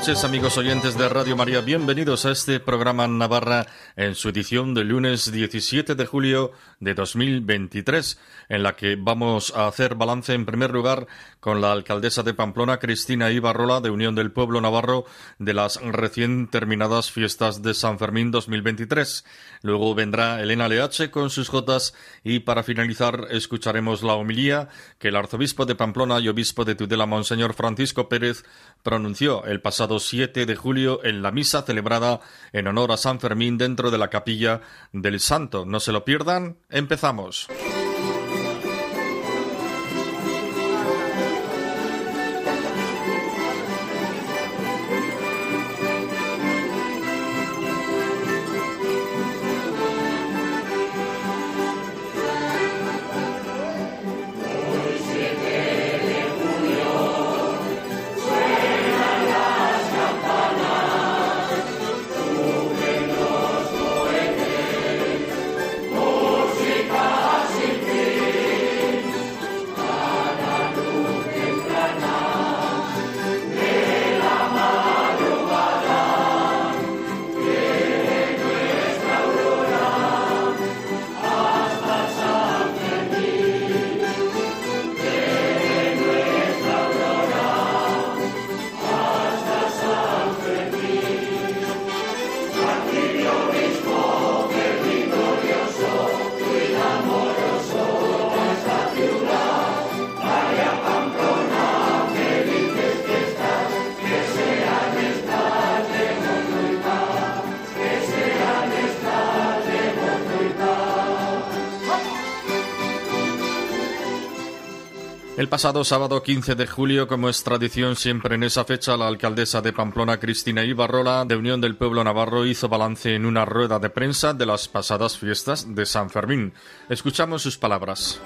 Noches amigos oyentes de Radio María, bienvenidos a este programa Navarra en su edición del lunes 17 de julio de 2023, en la que vamos a hacer balance en primer lugar con la alcaldesa de Pamplona, Cristina Ibarrola, de Unión del Pueblo Navarro, de las recién terminadas fiestas de San Fermín 2023. Luego vendrá Elena Leache con sus jotas y para finalizar escucharemos la homilía que el arzobispo de Pamplona y obispo de Tudela, Monseñor Francisco Pérez, pronunció el pasado 7 de julio en la misa celebrada en honor a San Fermín dentro de la capilla del Santo. No se lo pierdan, empezamos. El pasado sábado 15 de julio, como es tradición siempre en esa fecha, la alcaldesa de Pamplona, Cristina Ibarrola, de Unión del Pueblo Navarro, hizo balance en una rueda de prensa de las pasadas fiestas de San Fermín. Escuchamos sus palabras.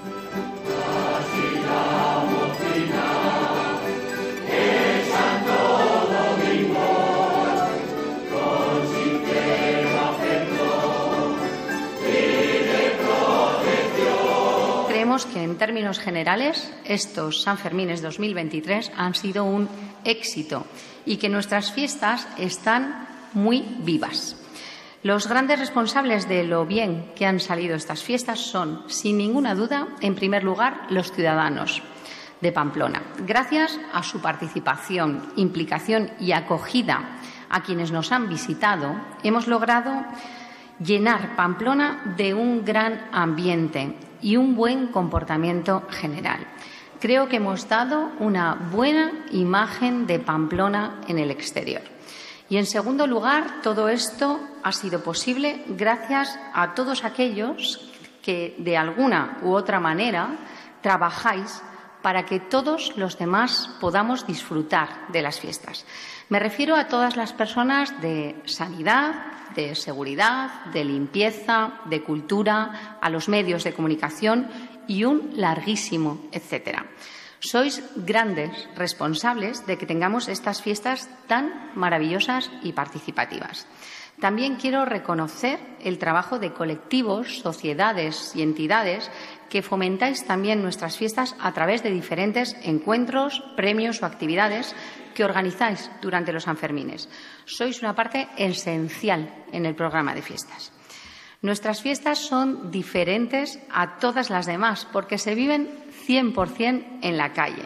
En términos generales estos San Fermines 2023 han sido un éxito y que nuestras fiestas están muy vivas. Los grandes responsables de lo bien que han salido estas fiestas son, sin ninguna duda, en primer lugar, los ciudadanos de Pamplona. Gracias a su participación, implicación y acogida a quienes nos han visitado, hemos logrado llenar Pamplona de un gran ambiente y un buen comportamiento general. Creo que hemos dado una buena imagen de Pamplona en el exterior. Y, en segundo lugar, todo esto ha sido posible gracias a todos aquellos que, de alguna u otra manera, trabajáis para que todos los demás podamos disfrutar de las fiestas. Me refiero a todas las personas de sanidad, de seguridad, de limpieza, de cultura, a los medios de comunicación y un larguísimo etcétera. Sois grandes responsables de que tengamos estas fiestas tan maravillosas y participativas. También quiero reconocer el trabajo de colectivos, sociedades y entidades que fomentáis también nuestras fiestas a través de diferentes encuentros, premios o actividades que organizáis durante los Sanfermines. Sois una parte esencial en el programa de fiestas. Nuestras fiestas son diferentes a todas las demás porque se viven 100% en la calle.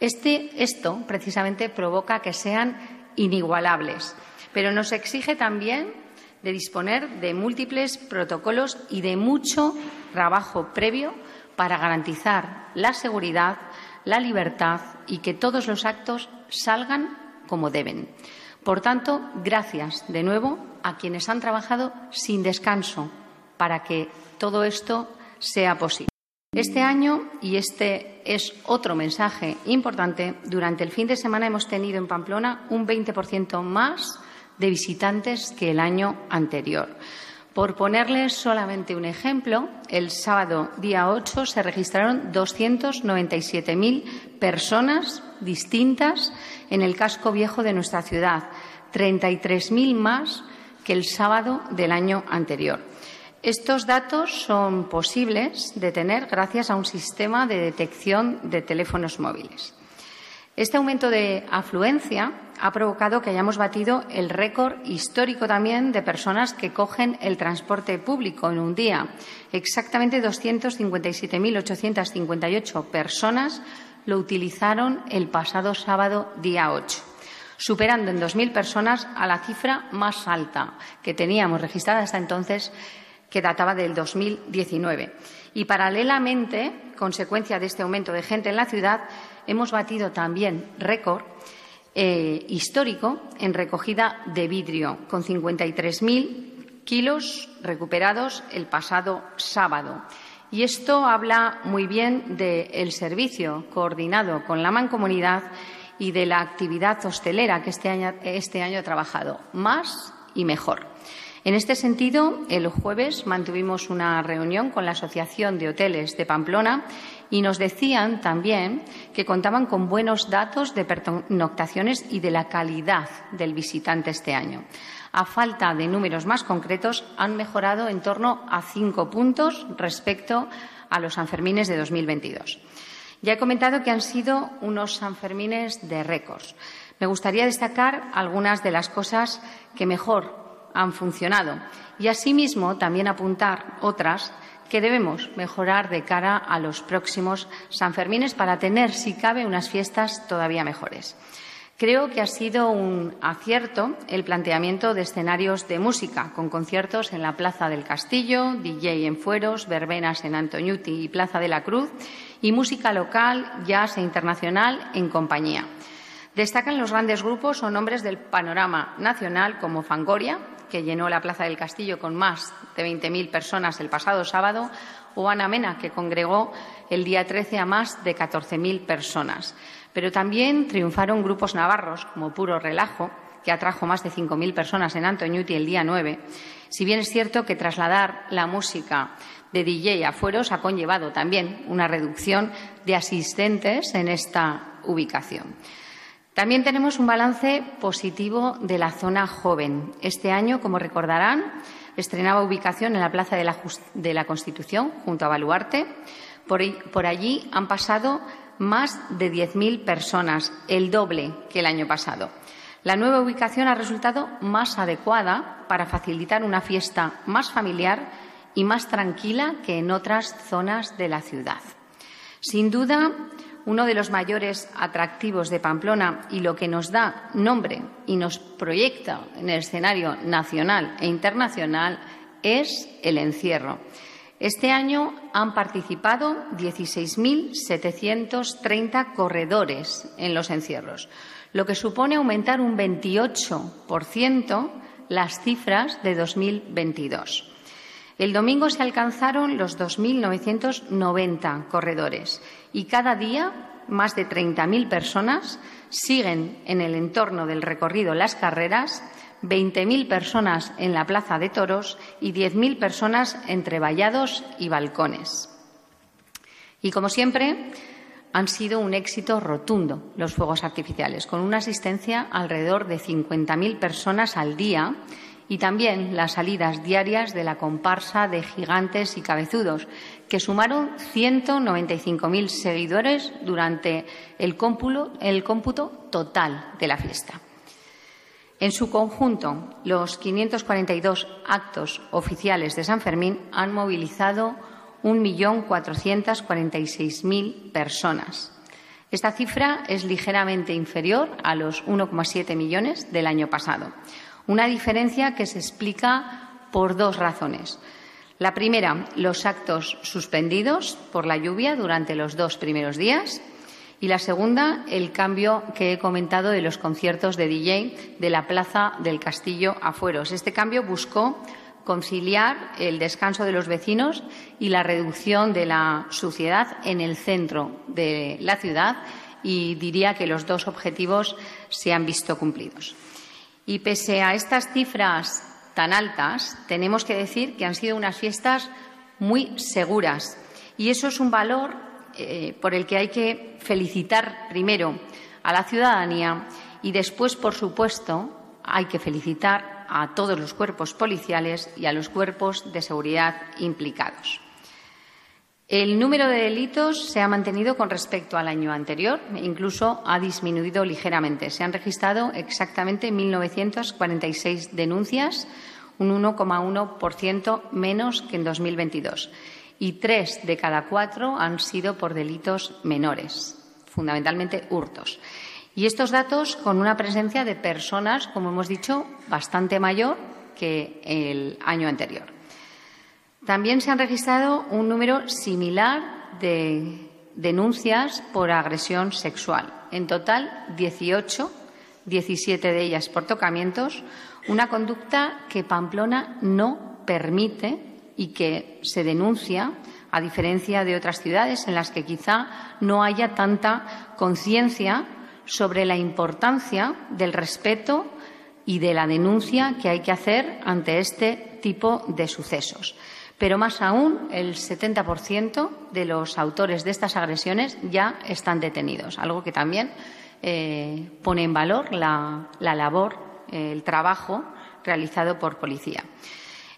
Este, esto precisamente provoca que sean inigualables, pero nos exige también de disponer de múltiples protocolos y de mucho trabajo previo para garantizar la seguridad, la libertad y que todos los actos salgan como deben. Por tanto, gracias de nuevo a quienes han trabajado sin descanso para que todo esto sea posible. Este año, y este es otro mensaje importante, durante el fin de semana hemos tenido en Pamplona un 20% más de visitantes que el año anterior. Por ponerles solamente un ejemplo, el sábado día 8 se registraron 297.000 personas distintas en el casco viejo de nuestra ciudad, 33.000 más que el sábado del año anterior. Estos datos son posibles de tener gracias a un sistema de detección de teléfonos móviles. Este aumento de afluencia ha provocado que hayamos batido el récord histórico también de personas que cogen el transporte público en un día. Exactamente 257.858 personas lo utilizaron el pasado sábado, día 8, superando en 2.000 personas a la cifra más alta que teníamos registrada hasta entonces, que databa del 2019. Y paralelamente, consecuencia de este aumento de gente en la ciudad, hemos batido también récord eh, histórico en recogida de vidrio, con 53.000 kilos recuperados el pasado sábado. Y esto habla muy bien del servicio coordinado con la mancomunidad y de la actividad hostelera que este año, este año ha trabajado, más y mejor. En este sentido, el jueves mantuvimos una reunión con la Asociación de Hoteles de Pamplona y nos decían también que contaban con buenos datos de pernoctaciones y de la calidad del visitante este año. A falta de números más concretos, han mejorado en torno a cinco puntos respecto a los Sanfermines de 2022. Ya he comentado que han sido unos Sanfermines de récords. Me gustaría destacar algunas de las cosas que mejor han funcionado y, asimismo, también apuntar otras que debemos mejorar de cara a los próximos Sanfermines para tener, si cabe, unas fiestas todavía mejores. Creo que ha sido un acierto el planteamiento de escenarios de música, con conciertos en la Plaza del Castillo, DJ en Fueros, verbenas en Antoñuti y Plaza de la Cruz, y música local, jazz e internacional en compañía. Destacan los grandes grupos o nombres del panorama nacional como Fangoria, que llenó la Plaza del Castillo con más de 20.000 personas el pasado sábado, o Ana Mena, que congregó el día 13 a más de 14.000 personas. Pero también triunfaron grupos navarros como Puro Relajo, que atrajo más de 5.000 personas en Antoñuti el día 9. Si bien es cierto que trasladar la música de DJ a fueros ha conllevado también una reducción de asistentes en esta ubicación. También tenemos un balance positivo de la zona joven. Este año, como recordarán, estrenaba ubicación en la Plaza de la, Constitución, junto a Baluarte. Por, por allí han pasado más de 10.000 personas, el doble que el año pasado. La nueva ubicación ha resultado más adecuada para facilitar una fiesta más familiar y más tranquila que en otras zonas de la ciudad. Sin duda, uno de los mayores atractivos de Pamplona y lo que nos da nombre y nos proyecta en el escenario nacional e internacional es el encierro. Este año han participado 16.730 corredores en los encierros, lo que supone aumentar un 28% las cifras de 2022. El domingo se alcanzaron los 2.990 corredores y cada día más de 30.000 personas siguen en el entorno del recorrido las carreras, 20.000 personas en la Plaza de Toros y 10.000 personas entre vallados y balcones. Y como siempre, han sido un éxito rotundo los fuegos artificiales, con una asistencia alrededor de 50.000 personas al día y también las salidas diarias de la comparsa de gigantes y cabezudos, que sumaron 195.000 seguidores durante el cómputo, el cómputo total de la fiesta. En su conjunto, los 542 actos oficiales de San Fermín han movilizado 1.446.000 personas. Esta cifra es ligeramente inferior a los 1,7 millones del año pasado. Una diferencia que se explica por dos razones. La primera, los actos suspendidos por la lluvia durante los dos primeros días. Y la segunda, el cambio que he comentado de los conciertos de DJ de la Plaza del Castillo a Fueros. Este cambio buscó conciliar el descanso de los vecinos y la reducción de la suciedad en el centro de la ciudad y diría que los dos objetivos se han visto cumplidos. Y pese a estas cifras tan altas, tenemos que decir que han sido unas fiestas muy seguras. Y eso es un valor eh, por el que hay que felicitar primero a la ciudadanía y después, por supuesto, hay que felicitar a todos los cuerpos policiales y a los cuerpos de seguridad implicados. El número de delitos se ha mantenido con respecto al año anterior, incluso ha disminuido ligeramente. Se han registrado exactamente 1.946 denuncias, un 1,1% menos que en 2022. Y tres de cada cuatro han sido por delitos menores, fundamentalmente hurtos. Y estos datos con una presencia de personas, como hemos dicho, bastante mayor que el año anterior. También se han registrado un número similar de denuncias por agresión sexual. En total, 18, 17 de ellas por tocamientos, una conducta que Pamplona no permite y que se denuncia, a diferencia de otras ciudades en las que quizá no haya tanta conciencia sobre la importancia del respeto y de la denuncia que hay que hacer ante este tipo de sucesos. Pero más aún, el 70% de los autores de estas agresiones ya están detenidos, algo que también eh, pone en valor la, labor, el trabajo realizado por policía.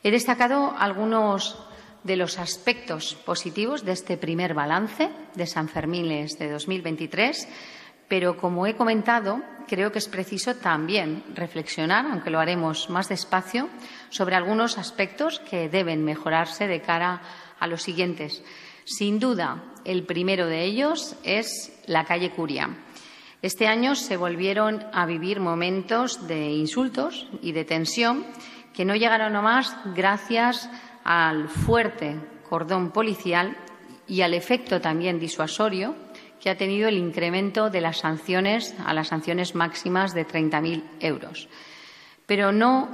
He destacado algunos de los aspectos positivos de este primer balance de San Fermín de 2023 pero, como he comentado, creo que es preciso también reflexionar, aunque lo haremos más despacio, sobre algunos aspectos que deben mejorarse de cara a los siguientes. Sin duda, el primero de ellos es la calle Curia. Este año se volvieron a vivir momentos de insultos y de tensión que no llegaron a más gracias al fuerte cordón policial y al efecto también disuasorio que ha tenido el incremento de las sanciones a las sanciones máximas de 30.000 euros. Pero no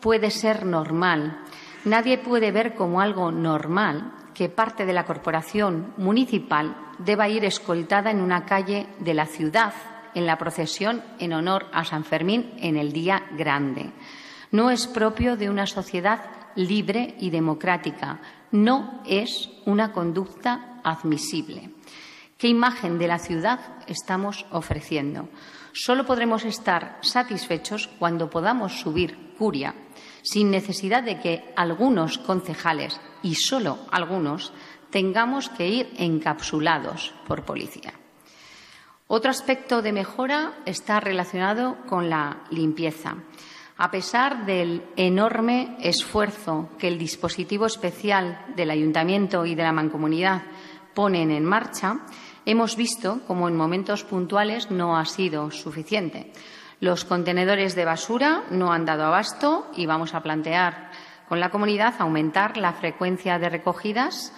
puede ser normal. Nadie puede ver como algo normal que parte de la corporación municipal deba ir escoltada en una calle de la ciudad en la procesión en honor a San Fermín en el día grande. No es propio de una sociedad libre y democrática. No es una conducta admisible. ¿Qué imagen de la ciudad estamos ofreciendo? Solo podremos estar satisfechos cuando podamos subir Curia, sin necesidad de que algunos concejales, y solo algunos, tengamos que ir encapsulados por policía. Otro aspecto de mejora está relacionado con la limpieza. A pesar del enorme esfuerzo que el dispositivo especial del Ayuntamiento y de la Mancomunidad ponen en marcha, hemos visto como en momentos puntuales no ha sido suficiente. Los contenedores de basura no han dado abasto y vamos a plantear con la comunidad aumentar la frecuencia de recogidas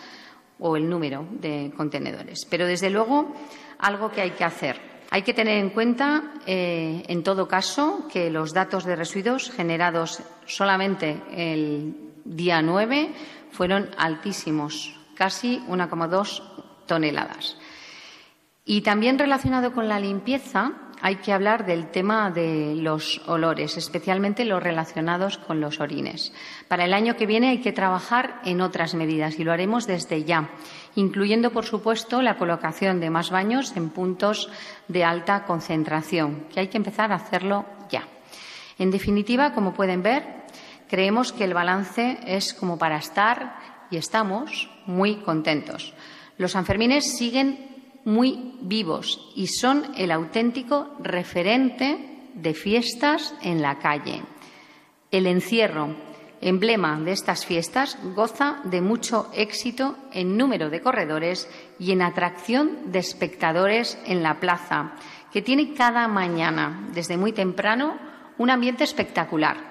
o el número de contenedores. Pero, desde luego, algo que hay que hacer. Hay que tener en cuenta, eh, en todo caso, que los datos de residuos generados solamente el día 9 fueron altísimos, casi 1,2 toneladas. Y también relacionado con la limpieza, hay que hablar del tema de los olores, especialmente los relacionados con los orines. Para el año que viene hay que trabajar en otras medidas y lo haremos desde ya, incluyendo, por supuesto, la colocación de más baños en puntos de alta concentración, que hay que empezar a hacerlo ya. En definitiva, como pueden ver, creemos que el balance es como para estar y estamos muy contentos. Los Sanfermines siguen muy vivos y son el auténtico referente de fiestas en la calle. El encierro, emblema de estas fiestas, goza de mucho éxito en número de corredores y en atracción de espectadores en la plaza, que tiene cada mañana, desde muy temprano, un ambiente espectacular.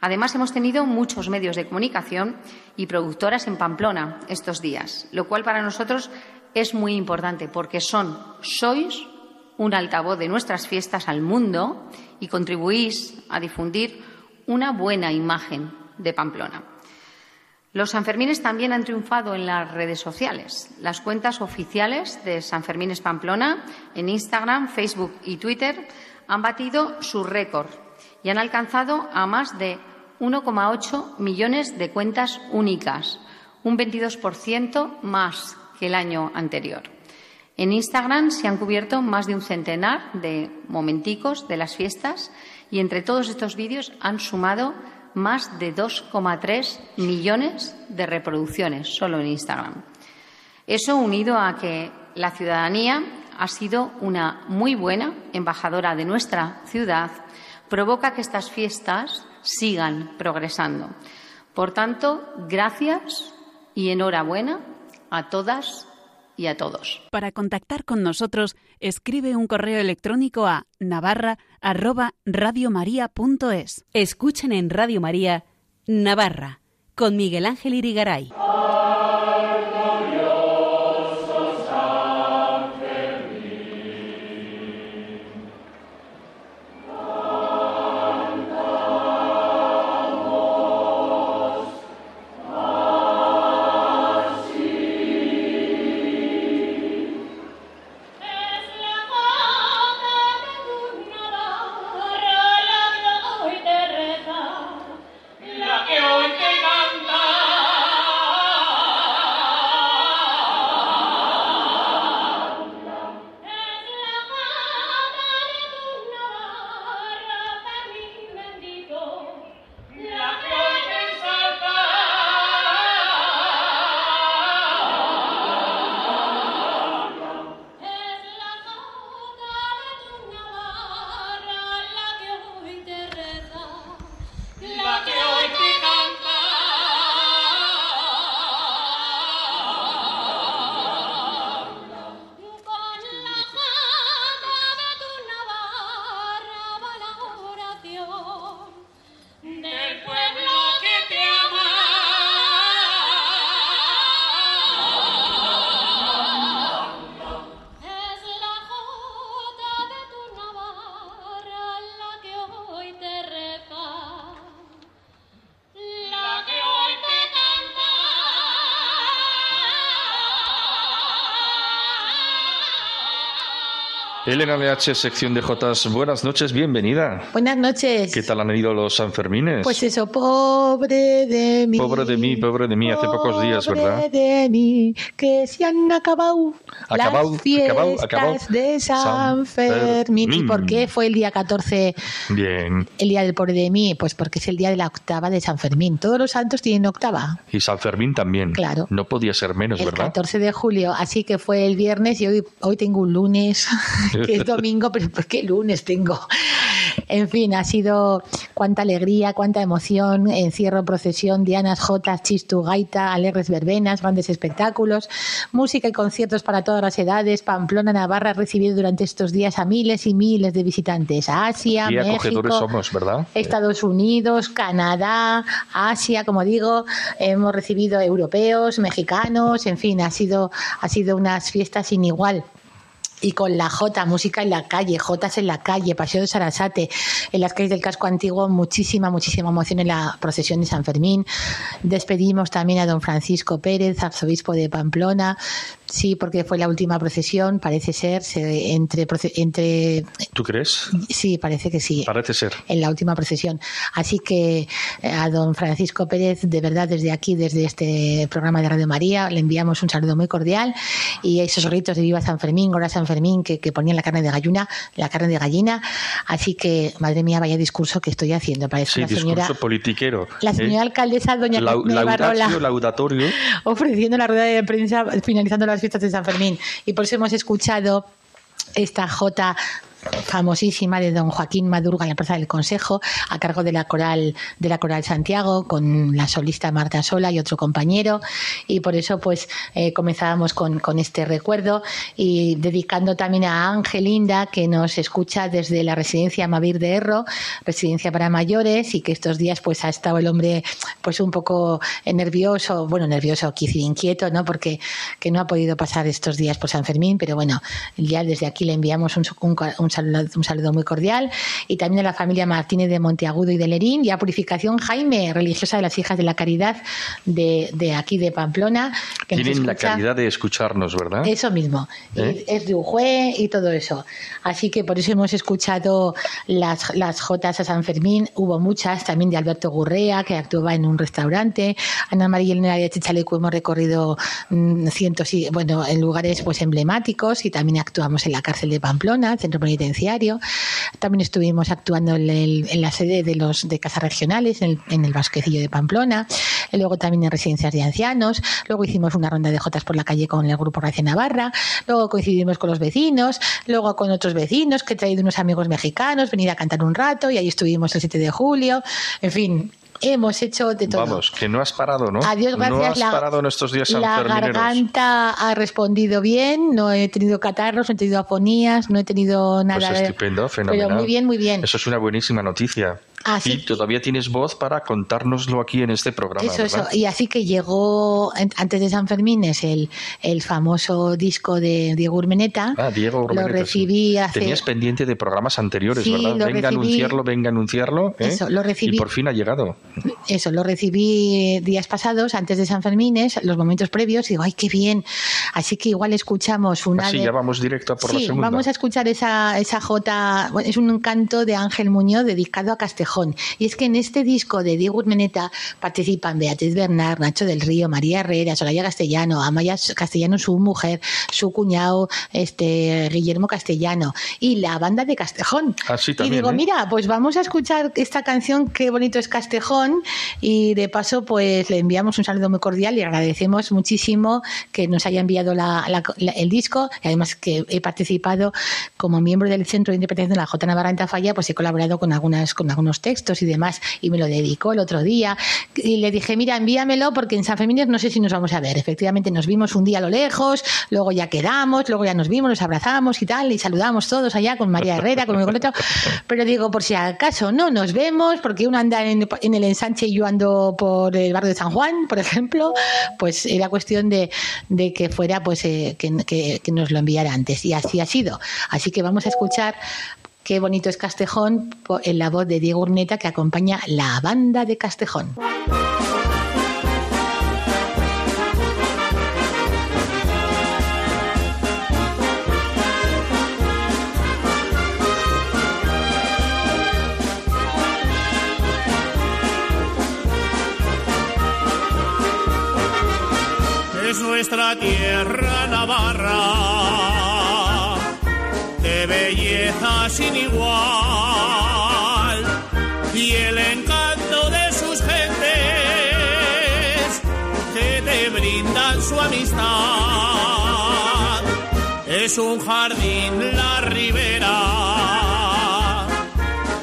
Además, hemos tenido muchos medios de comunicación y productoras en Pamplona estos días, lo cual para nosotros es muy importante porque son, sois un altavoz de nuestras fiestas al mundo y contribuís a difundir una buena imagen de Pamplona. Los Sanfermines también han triunfado en las redes sociales. Las cuentas oficiales de Sanfermines Pamplona en Instagram, Facebook y Twitter han batido su récord y han alcanzado a más de 1,8 millones de cuentas únicas, un 22% más el año anterior. En Instagram se han cubierto más de un centenar de momenticos de las fiestas y entre todos estos vídeos han sumado más de 2,3 millones de reproducciones solo en Instagram. Eso unido a que la ciudadanía ha sido una muy buena embajadora de nuestra ciudad, provoca que estas fiestas sigan progresando. Por tanto, gracias y enhorabuena a todas y a todos. Para contactar con nosotros, escribe un correo electrónico a navarra@radiomaria.es. Escuchen en Radio María Navarra con Miguel Ángel Irigaray. Elena LH, sección de Jotas, buenas noches, bienvenida. Buenas noches. ¿Qué tal han ido los Sanfermines? Pues eso, pobre de mí. Pobre de mí, pobre de mí, hace pocos días, ¿verdad? Pobre de mí, que se han acabado, Acabado, las fiestas acabado, acabado. de San San Fermín. ¿Y por qué fue el día 14 Bien. el día del pobre de mí? Pues porque es el día de la octava de San Fermín. Todos los santos tienen octava. Y San Fermín también. Claro. No podía ser menos, el ¿verdad? 14 de julio, así que fue el viernes y hoy, hoy tengo un lunes, que es domingo, pero ¿por qué lunes tengo? En fin, ha sido cuánta alegría, cuánta emoción, encierro, procesión, dianas, jotas, chistu, gaita, alegres verbenas, grandes espectáculos, música y conciertos para todas las edades. Pamplona, Navarra ha recibido durante estos días a miles y miles de visitantes a Asia, México, somos, ¿verdad? Estados Unidos, Canadá, Asia, como digo, hemos recibido europeos, mexicanos, en fin, ha sido, ha sido unas fiestas sin igual. Y con la Jota, música en la calle, Jotas en la calle, Paseo de Sarasate, en las calles del casco antiguo, muchísima, muchísima emoción en la procesión de San Fermín. Despedimos también a don Francisco Pérez, arzobispo de Pamplona. Sí, porque fue la última procesión, parece ser, se- entre, entre ¿Tú crees? sí, parece que sí Parece ser. en la última procesión. Así que eh, a don Francisco Pérez, de verdad, desde aquí, desde este programa de Radio María, le enviamos un saludo muy cordial y esos gritos de Viva San Fermín, Gora San Fermín, que, que ponían la carne de gallina, la carne de gallina. Así que, madre mía, vaya discurso que estoy haciendo. Parece Sí, la discurso señora, politiquero. la ¿eh? señora alcaldesa, doña Barrola laudatio, laudatorio. ofreciendo la rueda de prensa finalizando las fiestas de San Fermín. Y por eso hemos escuchado esta jota famosísima de don Joaquín Madurga en la Plaza del Consejo a cargo de la coral de la coral Santiago con la solista Marta Sola y otro compañero. Y por eso pues eh, comenzábamos con, este recuerdo. Y dedicando también a Angelinda que nos escucha desde la residencia Mavir de Erro residencia para mayores y que estos días pues ha estado el hombre pues un poco nervioso bueno nervioso quizá inquieto no porque que no ha podido pasar estos días por San Fermín pero bueno ya desde aquí le enviamos un saludo, un saludo muy cordial. Y también a la familia Martínez de Monteagudo y de Lerín y a Purificación Jaime, religiosa de las Hijas de la Caridad de, de aquí de Pamplona. Que Tienen la caridad de escucharnos, ¿verdad? Eso mismo. ¿Eh? Es de Ujue y todo eso. Así que por eso hemos escuchado las, las Jotas a San Fermín. Hubo muchas, también de Alberto Gurrea, que actuaba en un restaurante. Ana María Elena de Chichalecu hemos recorrido mm, cientos y, bueno, en lugares pues emblemáticos y también actuamos en la cárcel de Pamplona, centro penitenciario. También estuvimos actuando en, la sede de los de casas regionales, en el, en Vasquecillo de Pamplona. Y luego también en residencias de ancianos. Luego hicimos una ronda de Jotas por la calle con el grupo Racia Navarra. Luego coincidimos con los vecinos. Luego con otros vecinos que he traído unos amigos mexicanos, venir a cantar un rato y ahí estuvimos el 7 de julio. En fin, hemos hecho de todo. Vamos, que no has parado, ¿no? Adiós, gracias. No has parado en estos días La garganta ha respondido bien, no he tenido catarros, no he tenido afonías, no he tenido nada. Pues estupendo, fenomenal. Pero muy bien, muy bien. Eso es una buenísima noticia. y todavía tienes voz para contárnoslo aquí en este programa. Eso, eso. Y así que llegó, antes de San Fermín, es el, el famoso disco de Diego Urmeneta. Ah, Diego Urmeneta. Lo recibí hace... Tenías pendiente de programas anteriores, ¿verdad? venga a anunciarlo, venga a anunciarlo. ¿eh? Eso, lo recibí. Y por fin ha llegado. Eso, lo recibí días pasados, antes de San Fermín, los momentos previos, y digo, ¡ay, qué bien! Así que igual escuchamos una. Así de... ya vamos directo a por sí, la segunda. Vamos a escuchar esa, esa Jota, bueno, es un canto de Ángel Muñoz dedicado a Castejón. Y es que en este disco de Diego Urmeneta participan Beatriz Bernard, Nacho del Río, María Herrera, Soraya Castellano, Amaya Castellano, su mujer, su cuñado, este Guillermo Castellano, y la banda de Castejón. Así y también, digo, ¿eh? mira, pues vamos a escuchar esta canción, qué bonito es Castejón, y de paso, pues le enviamos un saludo muy cordial y agradecemos muchísimo que nos haya enviado la, la, la, el disco, y además que he participado como miembro del Centro de Interpretación de la J. Navarra en Tafalla, pues he colaborado con algunas, con algunos textos y demás, y me lo dedicó el otro día, y le dije, mira, envíamelo porque en San Fermín no sé si nos vamos a ver. Efectivamente, nos vimos un día a lo lejos, luego ya quedamos, luego ya nos vimos, nos abrazamos y tal, y saludamos todos allá con María Herrera, con mi otro, pero digo, por si acaso no nos vemos, porque uno anda en, en el ensanche y yo ando por el barrio de San Juan, por ejemplo, pues era cuestión de, de que fuera, pues eh, que, que, nos lo enviara antes. Y así ha sido. Así que vamos a escuchar qué bonito es Castejón en la voz de Diego Urneta que acompaña la banda de Castejón. Nuestra tierra navarra, de belleza sin igual, y el encanto de sus gentes que te brindan su amistad. Es un jardín la ribera,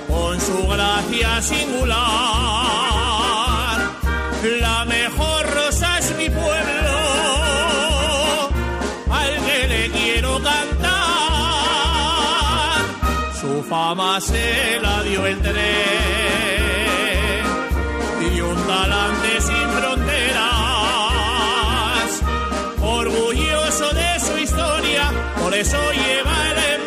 con su gracia singular, fama se la dio el tren. Y un talante sin fronteras, orgulloso de su historia, por eso lleva el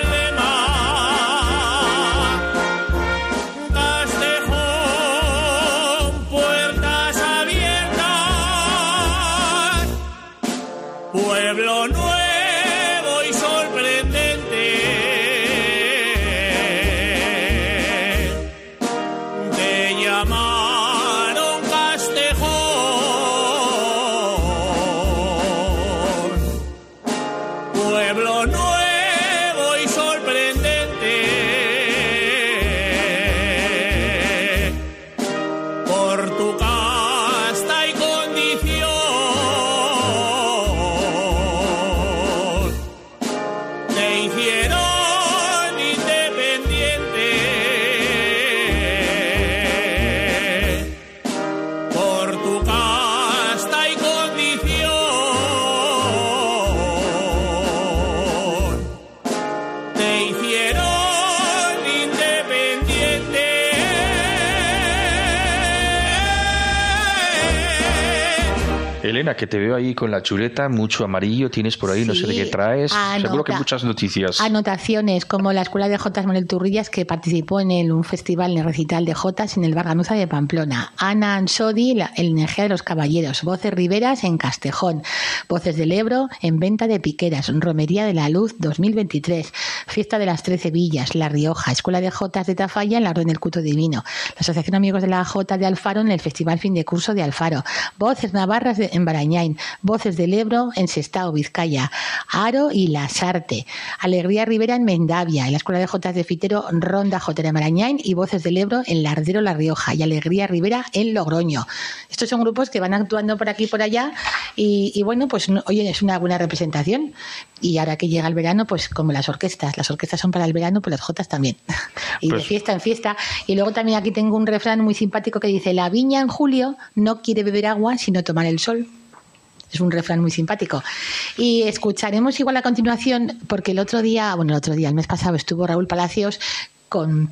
quiero Elena, que te veo ahí con la chuleta, mucho amarillo, tienes por ahí, no sé de qué traes. Seguro que muchas noticias. Anotaciones, como la Escuela de Jotas Manuel Turrillas, que participó en el, un festival, en el recital de Jotas en el Barganuza de Pamplona. Ana Ansodi, el energía de los caballeros. Voces Riveras en Castejón. Voces del Ebro en Venta de Piqueras. Romería de la Luz 2023. Fiesta de las Trece Villas, La Rioja. Escuela de Jotas de Tafalla en la Orden del Culto Divino. La Asociación Amigos de la Jota de Alfaro en el Festival Fin de Curso de Alfaro. Voces Navarras de en Barañain, Voces del Ebro en Sestao, Vizcaya, Aro y Lasarte, Alegría Rivera en Mendavia, en la Escuela de Jotas de Fitero, Ronda Jotera en y Voces del Ebro en Lardero, La Rioja y Alegría Rivera en Logroño. Estos son grupos que van actuando por aquí y por allá y, bueno, pues oye, es una buena representación y ahora que llega el verano, pues como las orquestas, las orquestas son para el verano, pues las jotas también. y de pues fiesta en fiesta. Y luego también aquí tengo un refrán muy simpático que dice, la viña en julio no quiere beber agua sino tomar el sol. Es un refrán muy simpático. Y escucharemos igual a continuación, porque el otro día, bueno, el otro día, el mes pasado, estuvo Raúl Palacios con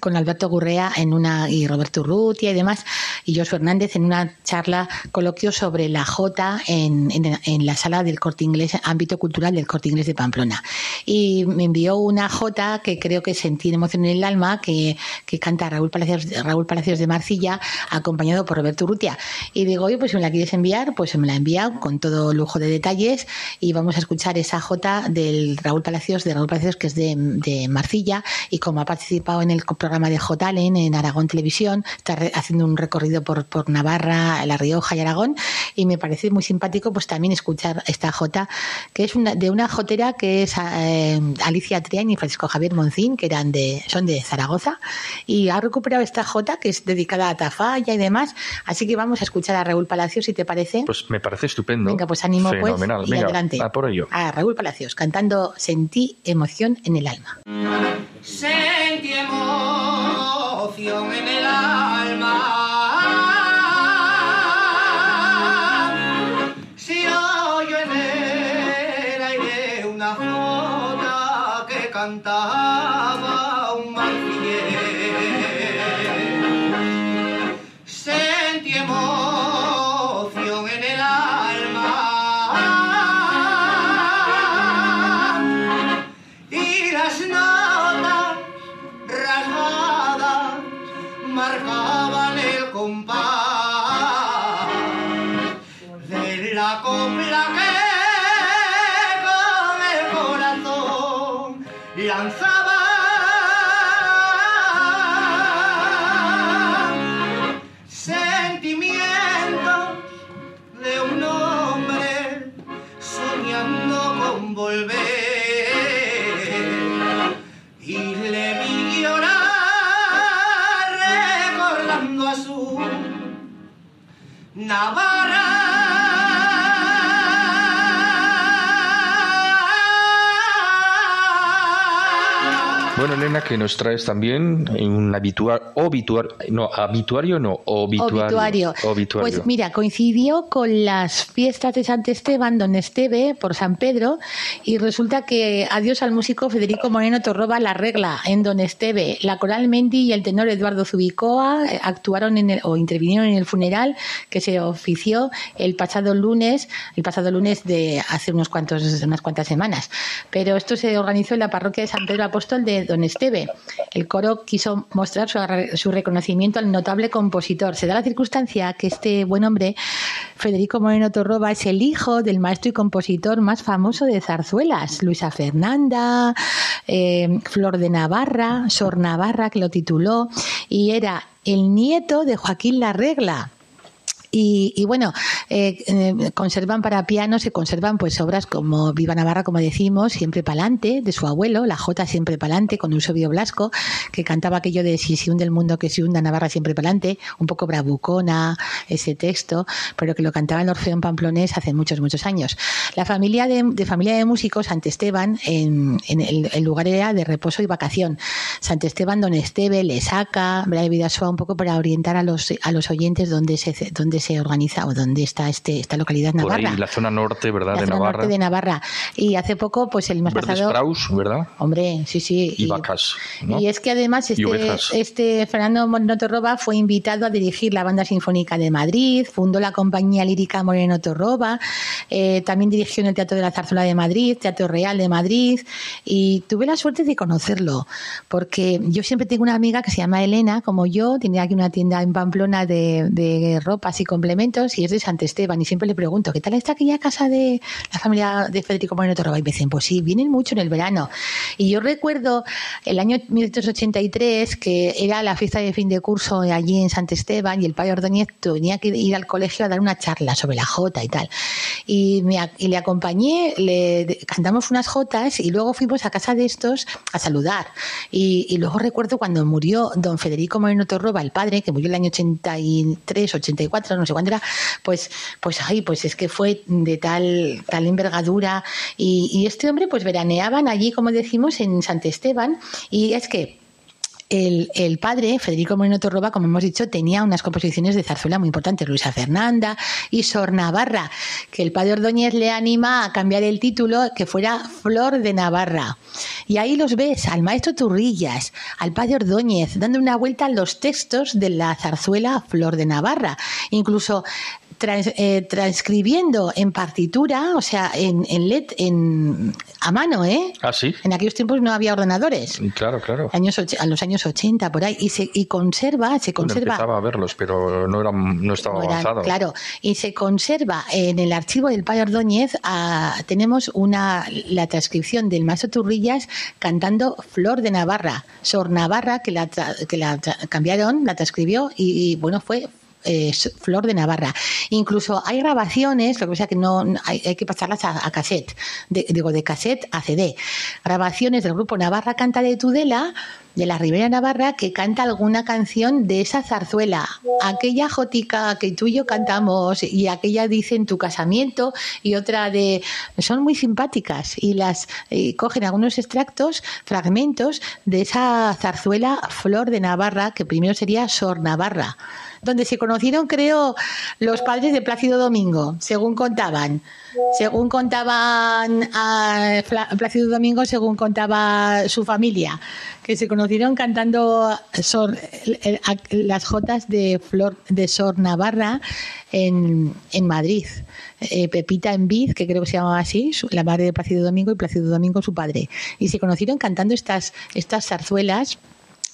con Alberto Gurrea en una y Roberto Urrutia y demás y Josué Hernández en una charla coloquio sobre la Jota en, en, la sala del Corte Inglés, ámbito cultural del Corte Inglés de Pamplona. Y me envió una Jota que creo que sentí emoción en el alma, que, que canta Raúl Palacios, Raúl Palacios de Marcilla, acompañado por Roberto Urrutia. Y digo, oye, pues si me la quieres enviar, pues me la enviado con todo lujo de detalles y vamos a escuchar esa Jota del Raúl Palacios, de Raúl Palacios, que es de, de Marcilla, y como ha participado en el programa de Jotalen en Aragón Televisión, está haciendo un recorrido por, por Navarra, La Rioja y Aragón, y me parece muy simpático pues también escuchar esta Jota, que es una, de una jotera que es eh, Alicia Trián y Francisco Javier Moncín, que eran de, son de Zaragoza, y ha recuperado esta Jota que es dedicada a Tafalla y demás, así que vamos a escuchar a Raúl Palacios, si te parece. Pues me parece estupendo. Venga, pues ánimo pues y adelante. A por ello. A Raúl Palacios, cantando Sentí emoción en el alma. Sentí emoción en el alma. Cantaba un. Sentí emoción en el alma. Y las notas rasgadas marcaban el compás soñando con volver y le vi llorar recordando a su Navarra. Bueno, Elena, que nos traes también un habitual, obituario, no, habituario no, obituario. obituario. Pues mira, coincidió con las fiestas de Sant Esteban, don Esteve, por San Pedro, y resulta que adiós al músico Federico Moreno Torroba la regla en don Esteve. La coral Mendy y el tenor Eduardo Zubicoa actuaron en el, o intervinieron en el funeral que se ofició el pasado lunes, el pasado lunes de hace unos cuantos, unas cuantas semanas. Pero esto se organizó en la parroquia de San Pedro Apóstol de Don Esteve. El coro quiso mostrar su, reconocimiento al notable compositor. Se da la circunstancia que este buen hombre, Federico Moreno Torroba, es el hijo del maestro y compositor más famoso de zarzuelas, Luisa Fernanda, eh, Flor de Navarra, Sor Navarra, que lo tituló, y era el nieto de Joaquín Larregla. Y, bueno, eh, eh, conservan para piano, se conservan pues obras como Viva Navarra, como decimos, siempre pa'lante, de su abuelo, la Jota siempre pa'lante, con Eusebio Blasco, que cantaba aquello de si se hunde el mundo, que se hunda Navarra siempre pa'lante, un poco bravucona ese texto, pero que lo cantaba el Orfeón Pamplonés hace muchos, muchos años. La familia de, de familia de músicos, Sant Esteban, en, el, lugar era de reposo y vacación. Sant Esteban, Don Esteve, le saca, Bray Vidasoa, un poco para orientar a los, a los oyentes donde se, donde se organiza o donde está este esta localidad Por navarra. ahí, la zona norte, ¿verdad? La de zona Navarra. norte de Navarra. Y hace poco, pues el mes Verdes pasado. praus, ¿verdad? Hombre, sí, sí. Y vacas, ¿no? y es que además Y este, este Fernando Moreno fue invitado a dirigir la Banda Sinfónica de Madrid, fundó la compañía lírica Moreno Torroba, eh, también dirigió en el Teatro de la Zarzuela de Madrid, Teatro Real de Madrid, y tuve la suerte de conocerlo, porque yo siempre tengo una amiga que se llama Elena, como yo, tiene aquí una tienda en Pamplona de, de ropas y complementos, y es de Sant Esteban, y siempre le pregunto, ¿qué tal está aquella casa de la familia de Federico Moreno Torroba? Y me dicen, pues sí, vienen mucho en el verano. Y yo recuerdo el año 1983, que era la fiesta de fin de curso allí en Sant Esteban, y el padre Ordóñez tenía que ir al colegio a dar una charla sobre la jota y tal. Y, me y le acompañé, le cantamos unas jotas y luego fuimos a casa de estos a saludar. Y, y luego recuerdo cuando murió don Federico Moreno Torroba, el padre, que murió el año 83, 84, no sé cuándo era, pues, pues ay, pues es que fue de tal, tal envergadura. Y, y este hombre, pues veraneaban allí, como decimos, en Sant Esteban. Y es que el, padre, Federico Moreno Torroba, como hemos dicho, tenía unas composiciones de zarzuela muy importantes, Luisa Fernanda y Sor Navarra, que el padre Ordóñez le anima a cambiar el título, que fuera Flor de Navarra. Y ahí los ves, al maestro Turrillas, al padre Ordóñez, dando una vuelta a los textos de la zarzuela Flor de Navarra. Incluso trans- eh, transcribiendo en partitura, o sea, en, en let, en, a mano, ¿eh? Ah, sí. En aquellos tiempos no había ordenadores Claro, claro. años a los años 80 por ahí y se y conserva se Bueno, conserva empezaba a verlos, pero no, era, no estaba no eran- avanzado. claro y se conserva en el archivo del Padre Ordóñez ah, tenemos una la transcripción del maestro Turrillas cantando Flor de Navarra Sor Navarra que la que la cambiaron la transcribió y, y, bueno fue eh, Flor de Navarra. Incluso hay grabaciones, lo que pasa que no hay, que pasarlas a, a cassette, de- digo de cassette a CD. Grabaciones del grupo Navarra Canta de Tudela, de la Ribera Navarra, que canta alguna canción de esa zarzuela, aquella jotica que tú y yo cantamos y aquella dice en tu casamiento y otra de son muy simpáticas y las y cogen algunos extractos, fragmentos de esa zarzuela Flor de Navarra, que primero sería Sor Navarra donde se conocieron, creo, los padres de Plácido Domingo, según contaban. Según contaban a Plácido Domingo, según contaba su familia, que se conocieron cantando las jotas de Flor de Sor Navarra en, Madrid. Eh, Pepita en Viz, que creo que se llamaba así, la madre de Plácido Domingo, y Plácido Domingo su padre. Y se conocieron cantando estas, estas zarzuelas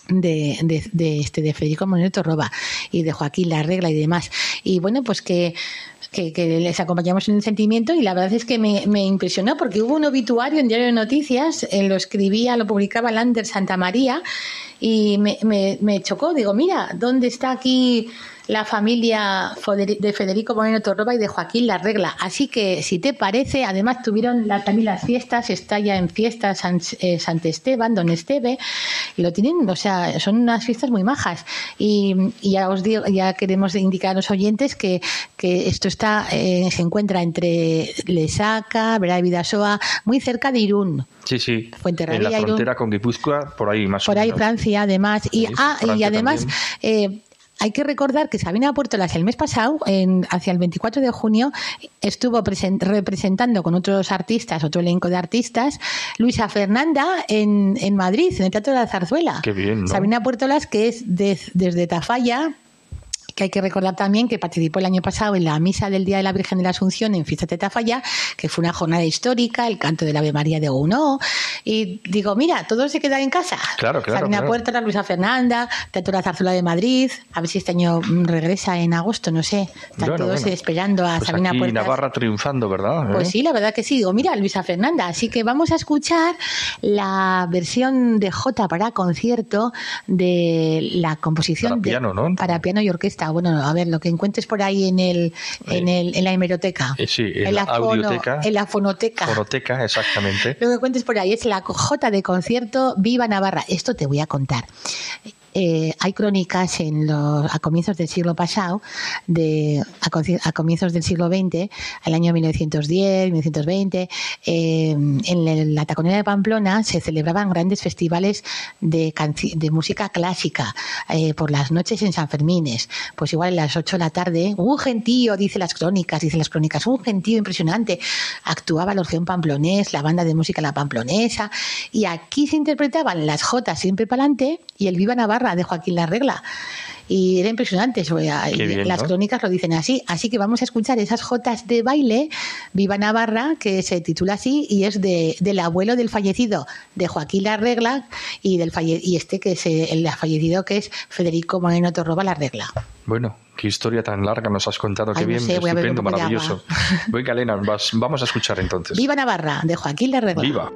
de, de, de este de Federico Moreno Torroba y de Joaquín La Regla y demás. Y bueno, pues que, que, que les acompañamos en el sentimiento y la verdad es que me, me impresionó porque hubo un obituario en Diario de Noticias, lo escribía, lo publicaba Lander Santa María y me, me, me chocó. Digo, mira, ¿dónde está aquí la familia de Federico Moreno Torroba y de Joaquín La Regla. Así que, si te parece, además tuvieron la- también las fiestas, está ya en fiestas San, eh, Sant Esteban, Don Esteve, y lo tienen, o sea, son unas fiestas muy majas. Y, y ya os digo, ya queremos indicar a los oyentes que, que esto está, eh, se encuentra entre Lesaca, Vera de Vidasoa, muy cerca de Irún. Sí, sí. Fuenterrabía, en la Irún. frontera con Guipúzcoa, por ahí más Por o ahí menos. Francia, además. Y, ah, y además, eh, hay que recordar que Sabina Puertolas el mes pasado, en, hacia el 24 de junio, estuvo presen- representando con otros artistas, otro elenco de artistas, Luisa Fernanda en, en Madrid, en el Teatro de la Zarzuela. Qué bien, ¿no? Sabina Puertolas, que es de- desde Tafalla, que hay que recordar también que participó el año pasado en la misa del Día de la Virgen de la Asunción en Fiesta de Tafalla, que fue una jornada histórica, el canto del Ave María de Gounod, y digo, mira, todo se queda en casa. Claro, claro, Sabina claro. Puerta, Luisa Fernanda, Teatro de la Zarzuela de Madrid, a ver si este año mm, regresa en agosto, no sé. Están Bueno, todos bueno. esperando a Pues Sabina aquí Puertas. Navarra triunfando, ¿verdad? Pues ¿Eh? sí, la verdad que sí. Digo, mira, Luisa Fernanda. Así que vamos a escuchar la versión de J para concierto de la composición Para de- piano, ¿no? Para piano y orquesta. Bueno, a ver, lo que encuentres por ahí en el en, el, en la hemeroteca. Eh, sí, en la audioteca. en la fonoteca. Fonoteca, exactamente. Lo que encuentres por ahí es la J de concierto Viva Navarra. Esto te voy a contar. Eh, hay crónicas en los, a comienzos del siglo pasado, de, a, comienzos del siglo XX, el año 1910, 1920, eh, en la Taconera de Pamplona se celebraban grandes festivales de, de música clásica eh, por las noches en San Fermines. Pues igual a las 8 de la tarde, un gentío, dice las crónicas, dice las crónicas, un gentío impresionante. Actuaba el Orfeón Pamplonés, la banda de música La Pamplonesa, y aquí se interpretaban las Jotas siempre para adelante y el Viva Navarra de Joaquín La Regla y era impresionante. las crónicas lo dicen así. Así que vamos a escuchar esas jotas de baile, Viva Navarra, que se titula así y es de, del abuelo del fallecido, de Joaquín La Regla, y, del falle y este que es el fallecido que es Federico Moreno Torroba La Regla. Bueno, qué historia tan larga nos has contado, qué bien, estupendo, maravilloso. Venga, Elena, vamos a escuchar entonces. Viva Navarra, de Joaquín La Regla. Viva.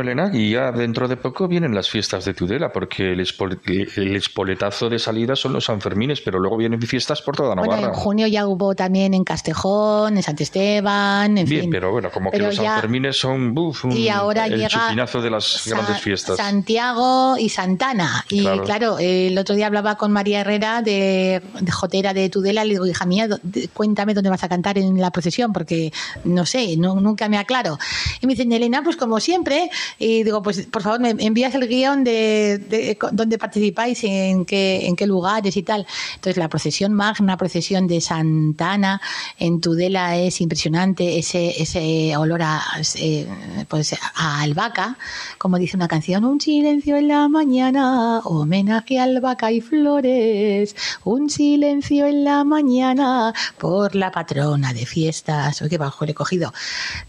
Elena, y ya dentro de poco vienen las fiestas de Tudela, porque el, espoletazo de salida son los Sanfermines, pero luego vienen fiestas por toda Navarra. Bueno, en junio ya hubo también en Castejón, en Esteban, en Bien, pero bueno, como que los Sanfermines son un, y ahora el llega de las grandes fiestas. Santiago y Santana. Y claro. el otro día hablaba con María Herrera de, Jotera de Tudela, le digo, hija mía, cuéntame dónde vas a cantar en la procesión, porque no sé, nunca me aclaro. Y me dicen, Elena, pues como siempre, y digo, pues por favor, me envías el guion de, de, dónde participáis, en qué, en qué lugares y tal. Entonces, la procesión magna, procesión de Santana en Tudela es impresionante, ese, ese olor a, eh, pues, a albahaca, como dice una canción, un silencio en la mañana, homenaje a albahaca y flores, un silencio en la mañana por la patrona de fiestas, oye, bajo le he cogido,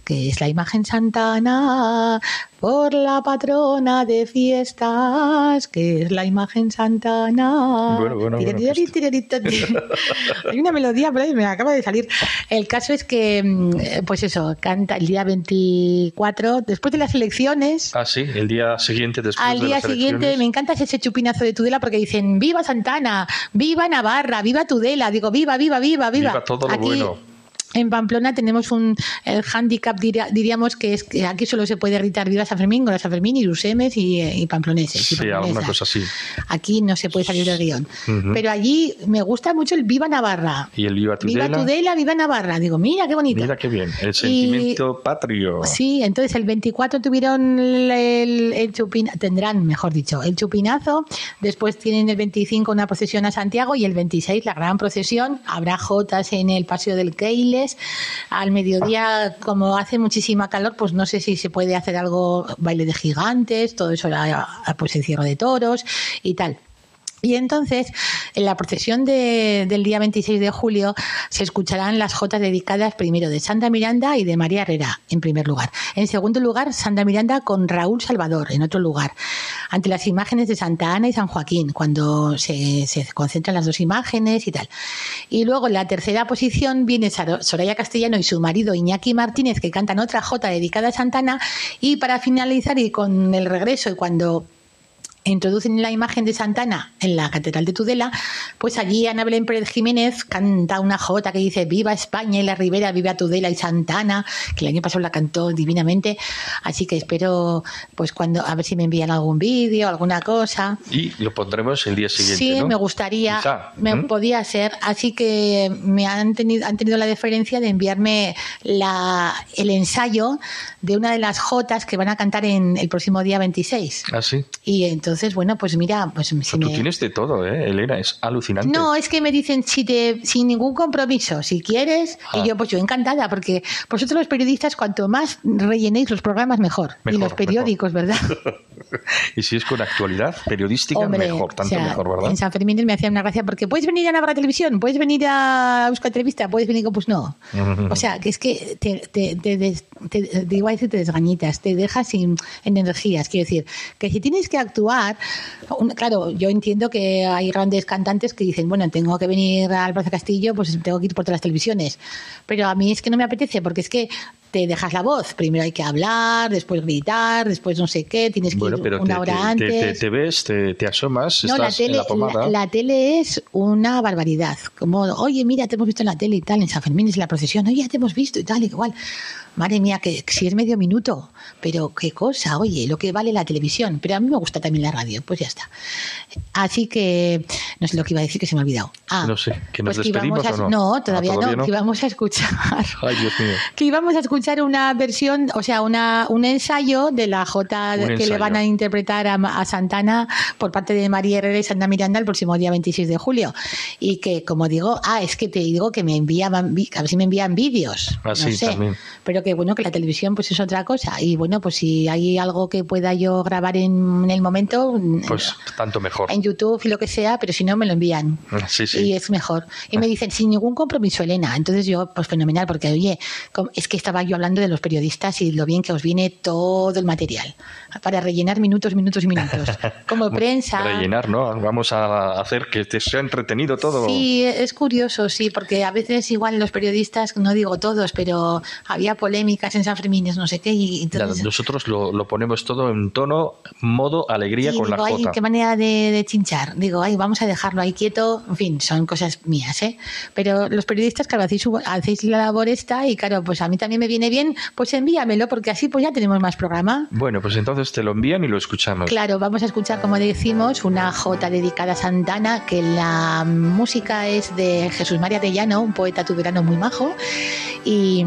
que es la imagen Santana, por la patrona de fiestas, que es la imagen santana. Bueno, bueno, bueno, pues-. Hay una melodía ahí, me acaba de salir. El caso es que, mm, pues eso, canta el día 24, después de las elecciones. Ah, sí, el día siguiente después Al de día las siguiente elecciones. me encanta ese chupinazo de Tudela porque dicen viva Santana, viva Navarra, viva Tudela, digo viva, viva, viva, viva. Viva todo lo Aquí, bueno. En Pamplona tenemos un el handicap, diría- diríamos que es que aquí solo se puede gritar viva San Fermín, con San Fermín, irusemes y, eh, y pamploneses. y Sí, alguna pamplonesas. cosa así. Aquí no se puede salir del guion. Pero allí me gusta mucho el viva Navarra. Y el Viva Tudela. Viva Tudela, viva Navarra. Digo, mira qué bonito. Mira qué bien, el sentimiento patrio. Sí, entonces el 24 tuvieron el, el, el chupin- tendrán, mejor dicho, el chupinazo. Después tienen el 25 una procesión a Santiago y el 26 la gran procesión. Habrá jotas en el Paseo del Al mediodía, como hace muchísima calor, pues no sé si se puede hacer algo, baile de gigantes, todo eso pues encierro de toros y tal. Y entonces, en la procesión de- del día 26 de julio, se escucharán las jotas dedicadas primero de Santa Miranda y de María Herrera, en primer lugar. En segundo lugar, Santa Miranda con Raúl Salvador, en otro lugar. Ante las imágenes de Santa Ana y San Joaquín, cuando se, se concentran las dos imágenes y tal. Y luego, en la tercera posición, viene Soraya Castellano y su marido Iñaki Martínez, que cantan otra jota dedicada a Santana. Y para finalizar, y con el regreso, y cuando introducen la imagen de Santana en la Catedral de Tudela, pues allí Ana Belén Pérez Jiménez canta una jota que dice Viva España y la Ribera, viva Tudela y Santana, que el año pasado la cantó divinamente, así que espero pues cuando a ver si me envían algún vídeo, alguna cosa. Y lo pondremos el día siguiente. Sí, ¿no? me gustaría, Quizá. me ¿Mm? podía ser, así que me han tenido, han tenido la deferencia de enviarme la, el ensayo de una de las jotas que van a cantar en el próximo día 26. Ah, sí. Y entonces, bueno, pues mira, pues si Tú me- tienes de todo, ¿eh, Elena? Es alucinante. No, es que me dicen si te, sin ningún compromiso, si quieres, Ah. y yo pues yo encantada, porque vosotros los periodistas cuanto más rellenéis los programas mejor, y los periódicos, ¿verdad? Y si es con actualidad periodística, Hombre, mejor, tanto o sea, mejor, ¿verdad? En San Fermín me hacía una gracia porque puedes venir a Navarra Televisión, puedes venir a Euskal Entrevista, puedes venir pues no. O sea, que es que te, te, te, des- te- te desgañitas, te dejas sin, en energías. Quiero decir, que si tienes que actuar, claro, yo entiendo que hay grandes cantantes que dicen, bueno, tengo que venir al Plaza Castillo, pues tengo que ir por todas las televisiones. Pero a mí es que no me apetece porque es que te dejas la voz. Primero hay que hablar, después gritar, después no sé qué, tienes que Bueno, ir pero una te, hora te- antes. te- te- ves, te, asomas, No, la estás tele, en la pomada. la, la tele es una barbaridad. Como, oye, mira, te hemos visto en la tele y tal, en San Fermín es la procesión, oye, ya te hemos visto y tal, igual. Madre mía, que si es medio minuto, pero qué cosa, oye, lo que vale la televisión. Pero a mí me gusta también la radio, pues ya está. Así que, no sé lo que iba a decir, que se me ha olvidado. Ah, No sé, ¿que nos pues despedimos íbamos a- o no? No, todavía, Ah, ¿todavía no, no? que íbamos a escuchar Ay, Dios mío. que íbamos a escuchar una versión, o sea, una, un ensayo de la Jota que ensayo. le van a interpretar a, a Santana por parte de María Herrera y Santa Miranda el próximo día 26 de julio. Y que, como digo, ah, es que te digo que me enviaban, vi- a ver si me envían vídeos. Ah, no sé. también. Pero que bueno, que la televisión pues es otra cosa. Y bueno, pues si hay algo que pueda yo grabar en, en el momento, Pues tanto mejor. en YouTube y lo que sea, pero si no me lo envían. Sí, sí. Y es mejor. Y me dicen, sin ningún compromiso, Elena. Entonces yo, pues fenomenal, porque oye, es que estaba yo hablando de los periodistas y lo bien que os viene todo el material para rellenar minutos, minutos y minutos. Como prensa. Rellenar, ¿no? Vamos a hacer que te sea entretenido todo. Sí, es curioso, sí, porque a veces igual los periodistas, no digo todos, pero había polémicas en San Fermín, no sé qué, y Ya, entonces... nosotros lo, lo ponemos todo en tono, modo alegría con digo, la ay, jota. qué manera de, de chinchar. Digo, ay, vamos a dejarlo ahí quieto. En fin, son cosas mías, ¿eh? Pero los periodistas, claro, hacéis, hacéis la labor esta y claro, pues a mí también me viene bien, pues envíamelo, porque así pues ya tenemos más programa. Bueno, pues entonces te lo envían y lo escuchamos. Claro, vamos a escuchar, como decimos, una jota dedicada a Santana, que la música es de Jesús María de Llano, un poeta tuberano muy majo, y,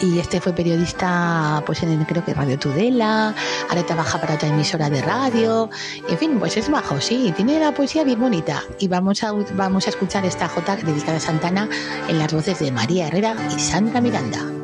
y este fue periodista, pues en creo que Radio Tudela, ahora trabaja para otra emisora de radio, en fin, pues es majo, sí, tiene la poesía bien bonita, y vamos a, vamos a escuchar esta jota dedicada a Santana en las voces de María Herrera y Sandra Miranda.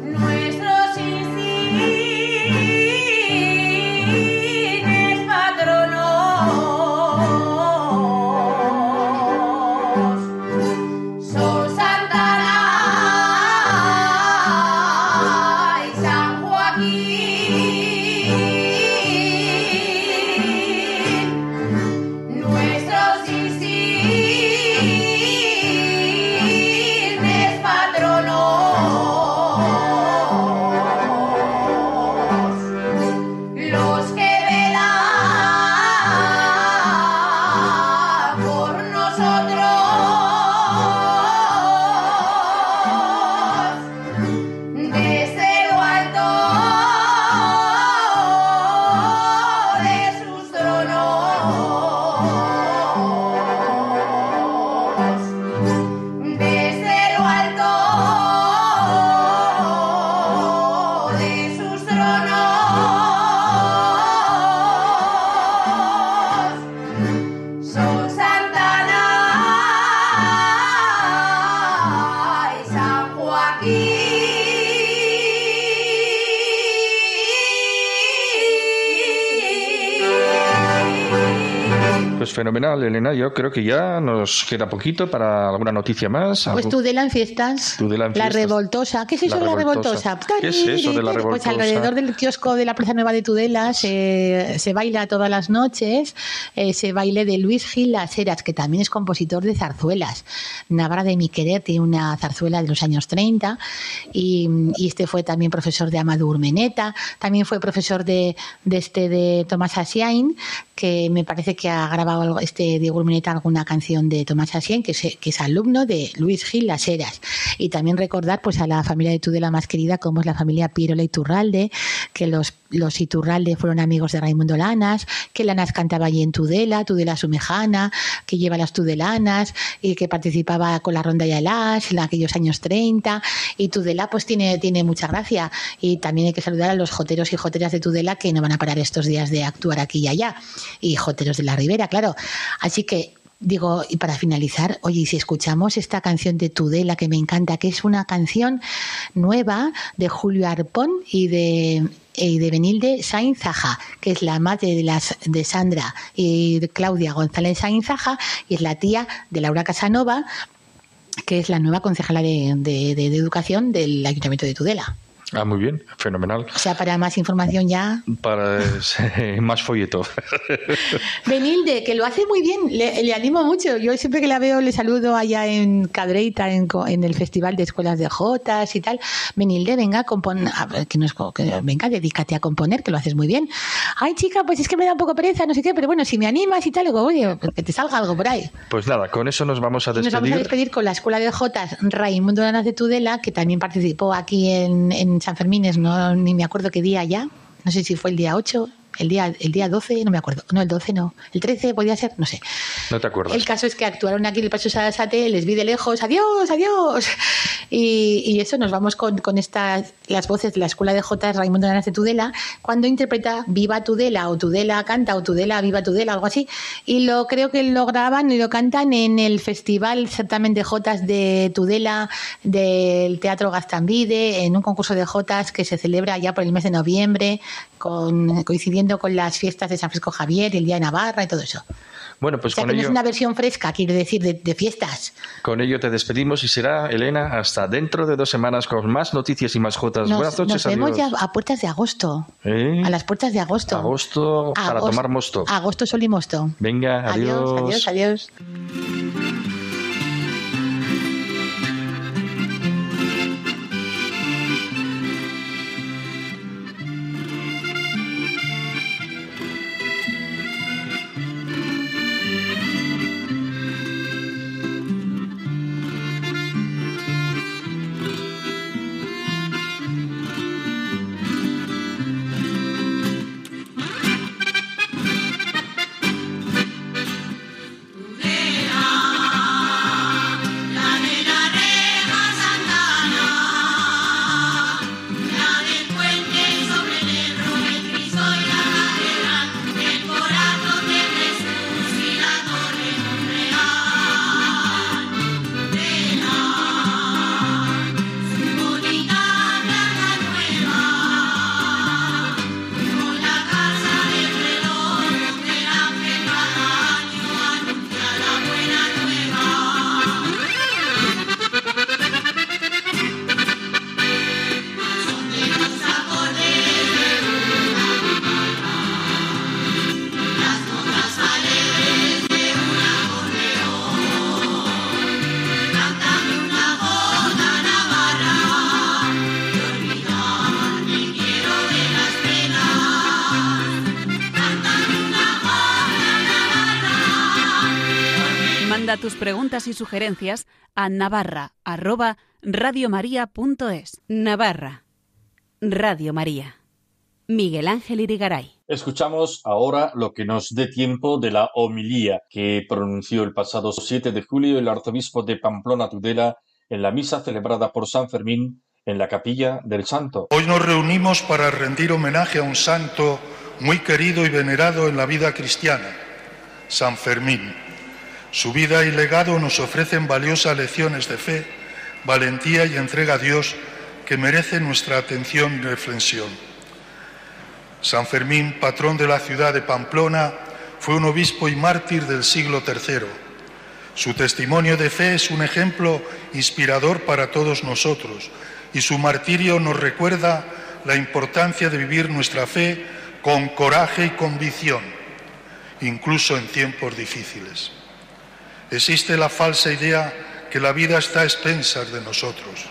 Pues Elena. Yo creo que ya nos queda poquito para alguna noticia más. Pues algo- Tudela en fiestas. Tudela en La revoltosa. ¿Qué es eso La de la revoltosa. revoltosa? ¿Qué es eso de la Pues revoltosa? alrededor del kiosco de la Plaza Nueva de Tudela se, se baila todas las noches ese baile de Luis Gil Las Heras, que también es compositor de zarzuelas. Navarra de mi querer tiene una zarzuela de los años 30 y, y este fue también profesor de Amadou Urmeneta, también fue profesor de, de este de Tomás Asiain, que me parece que ha grabado este Diego Urmeneta alguna canción de Tomás Asiain, que es, alumno de Luis Gil Las Heras. Y también recordar pues a la familia de Tudela más querida, como es la familia Pirola Iturralde, que los, los Iturralde fueron amigos de Raimundo Lanas, que Lanas cantaba allí en Tudela, Tudela Sumejana, que lleva las Tudelanas y que participaba con la Ronda y Alas en aquellos años 30. Y Tudela pues tiene, tiene mucha gracia. Y también hay que saludar a los joteros y joteras de Tudela que no van a parar estos días de actuar aquí y allá. Y joteros de la Ribera, claro. Así que Digo, y para finalizar, oye, si escuchamos esta canción de Tudela que me encanta, que es una canción nueva de Julio Arpón y de, y de Benilde Zaja, que es la madre de, las, de Sandra y Claudia González Sainz Zaja, y es la tía de Laura Casanova, que es la nueva concejala de- de Educación del Ayuntamiento de Tudela. Ah, muy bien, fenomenal. O sea, para más información ya, Para eh, más folleto. Benilde, que lo hace muy bien, le, le animo mucho. Yo siempre que la veo le saludo allá en Cadreita, en, co- en el Festival de Escuelas de Jotas y tal. Benilde, venga, compon, a ver, que no es co- que- venga, dedícate a componer, que lo haces muy bien. Ay, chica, pues es que me da un poco pereza, no sé qué, pero bueno, si me animas y tal, digo, oye, que te salga algo por ahí. Pues nada, con eso nos vamos a Y Nos despedir. vamos a despedir con la Escuela de Jotas Raimundo Lanas de Tudela, que también participó aquí en, en San Fermines, no, ni me acuerdo qué día ya, no sé si fue el día 8, el día, el día 12, no me acuerdo, no, el 12 no, el 13 podía ser, no sé. No te acuerdas. El caso es que actuaron aquí en el Paso Sarasate, les vi de lejos, adiós, adiós. Y, y eso, nos vamos con, con estas, las voces de la Escuela de Jotas Raimundo Lanas de Tudela, cuando interpreta Viva Tudela, o Tudela canta, o Tudela, Viva Tudela, algo así. Y lo creo que lo graban y lo cantan en el Festival Certamen de Jotas de Tudela del Teatro Gastambide, en un concurso de Jotas que se celebra ya por el mes de noviembre, con, coincidiendo con las fiestas de San Francisco Javier, el Día de Navarra y todo eso. Bueno, pues O sea, con que no es ello, una versión fresca, quiero decir, de, de fiestas. con ello te despedimos y será, Elena, hasta dentro de dos semanas con más noticias y más jotas. Nos, Buenas noches, nos vemos ya a puertas de agosto. ¿Eh? A las puertas de agosto. Agosto para Agosto- tomar mosto. Agosto, sol y mosto. Venga, adiós. adiós, adiós. adiós. Tus preguntas y sugerencias a navarra arroba radiomaria.es. Navarra. Radio María. Miguel Ángel Irigaray. Escuchamos ahora lo que nos dé tiempo de la homilía que pronunció el pasado 7 de julio el arzobispo de Pamplona Tudela en la misa celebrada por San Fermín en la capilla del santo. Hoy nos reunimos para rendir homenaje a un santo muy querido y venerado en la vida cristiana, San Fermín. Su vida y legado nos ofrecen valiosas lecciones de fe, valentía y entrega a Dios que merecen nuestra atención y reflexión. San Fermín, patrón de la ciudad de Pamplona, fue un obispo y mártir del siglo III. Su testimonio de fe es un ejemplo inspirador para todos nosotros y su martirio nos recuerda la importancia de vivir nuestra fe con coraje y convicción, incluso en tiempos difíciles. Existe la falsa idea que la vida está a expensas de nosotros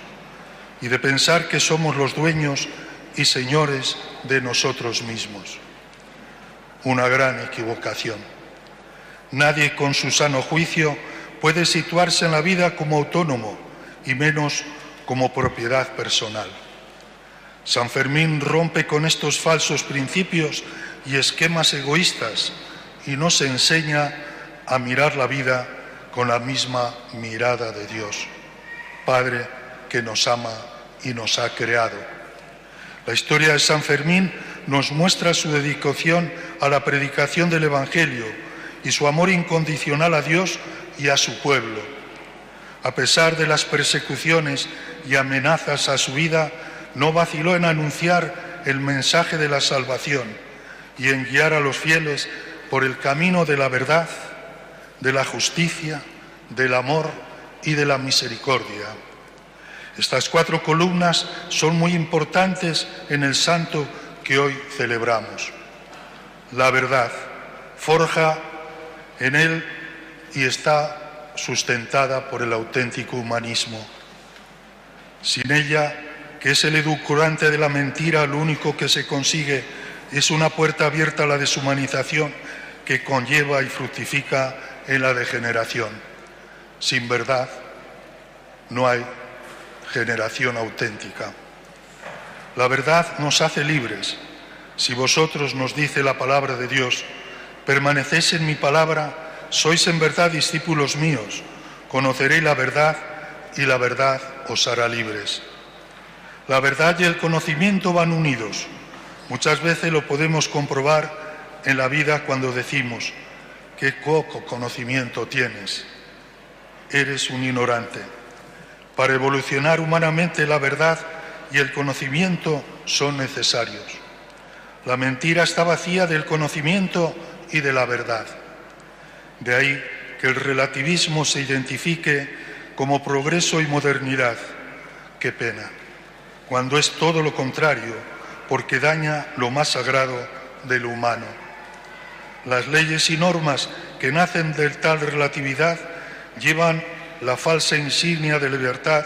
y de pensar que somos los dueños y señores de nosotros mismos. Una gran equivocación. Nadie con su sano juicio puede situarse en la vida como autónomo y menos como propiedad personal. San Fermín rompe con estos falsos principios y esquemas egoístas y nos enseña a mirar la vida con la misma mirada de Dios, Padre que nos ama y nos ha creado. La historia de San Fermín nos muestra su dedicación a la predicación del Evangelio y su amor incondicional a Dios y a su pueblo. A pesar de las persecuciones y amenazas a su vida, no vaciló en anunciar el mensaje de la salvación y en guiar a los fieles por el camino de la verdad, de la justicia, del amor y de la misericordia. Estas cuatro columnas son muy importantes en el santo que hoy celebramos. La verdad forja en él y está sustentada por el auténtico humanismo. Sin ella, que es el edulcorante de la mentira, lo único que se consigue es una puerta abierta a la deshumanización que conlleva y fructifica en la degeneración. Sin verdad no hay generación auténtica. La verdad nos hace libres. Si vosotros, nos dice la palabra de Dios, permanecéis en mi palabra, sois en verdad discípulos míos, conoceréis la verdad y la verdad os hará libres. La verdad y el conocimiento van unidos. Muchas veces lo podemos comprobar en la vida cuando decimos, qué poco conocimiento tienes, eres un ignorante. Para evolucionar humanamente la verdad y el conocimiento son necesarios. La mentira está vacía del conocimiento y de la verdad. De ahí que el relativismo se identifique como progreso y modernidad. Qué pena, cuando es todo lo contrario, porque daña lo más sagrado de lo humano. Las leyes y normas que nacen de tal relatividad llevan la falsa insignia de libertad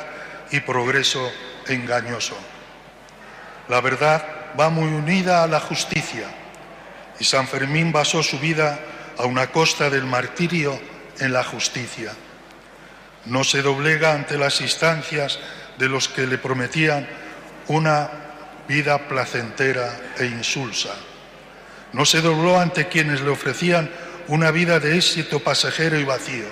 y progreso engañoso. La verdad va muy unida a la justicia y San Fermín basó su vida a una costa del martirio en la justicia. No se doblega ante las instancias de los que le prometían una vida placentera e insulsa. No se dobló ante quienes le ofrecían una vida de éxito pasajero y vacío.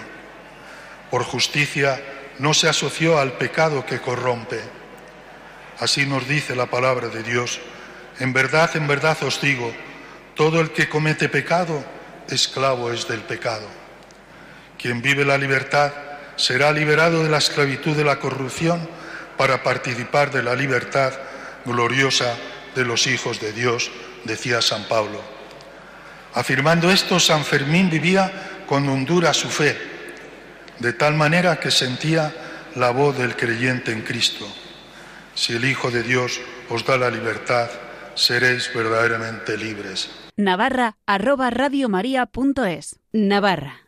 Por justicia no se asoció al pecado que corrompe. Así nos dice la palabra de Dios. En verdad, en verdad os digo, todo el que comete pecado, esclavo es del pecado. Quien vive la libertad será liberado de la esclavitud de la corrupción para participar de la libertad gloriosa de los hijos de Dios, decía San Pablo. Afirmando esto, San Fermín vivía con hondura su fe, de tal manera que sentía la voz del creyente en Cristo. Si el Hijo de Dios os da la libertad, seréis verdaderamente libres. Navarra arroba radiomaria.es. Navarra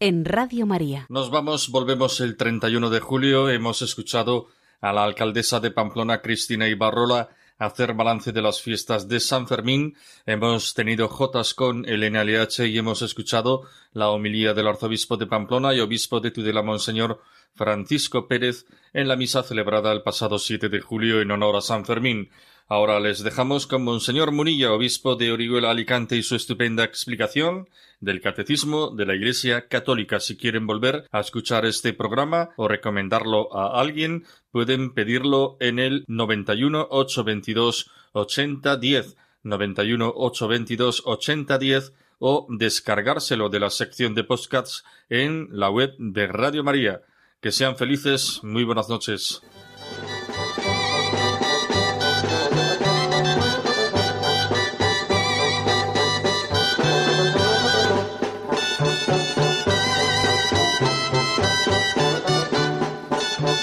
en Radio María. Nos vamos, volvemos el 31 de julio. Hemos escuchado a la alcaldesa de Pamplona, Cristina Ibarrola, hacer balance de las fiestas de San Fermín. Hemos tenido Jotas con Elena LH y hemos escuchado la homilía del arzobispo de Pamplona y obispo de Tudela, Monseñor Francisco Pérez, en la misa celebrada el pasado 7 de julio en honor a San Fermín. Ahora les dejamos con Monseñor Munilla, obispo de Orihuela Alicante, y su estupenda explicación del Catecismo de la Iglesia Católica. Si quieren volver a escuchar este programa o recomendarlo a alguien, pueden pedirlo en el 91 822 8010, 91 822 8010 o descargárselo de la sección de podcasts en la web de Radio María. Que sean felices. Muy buenas noches.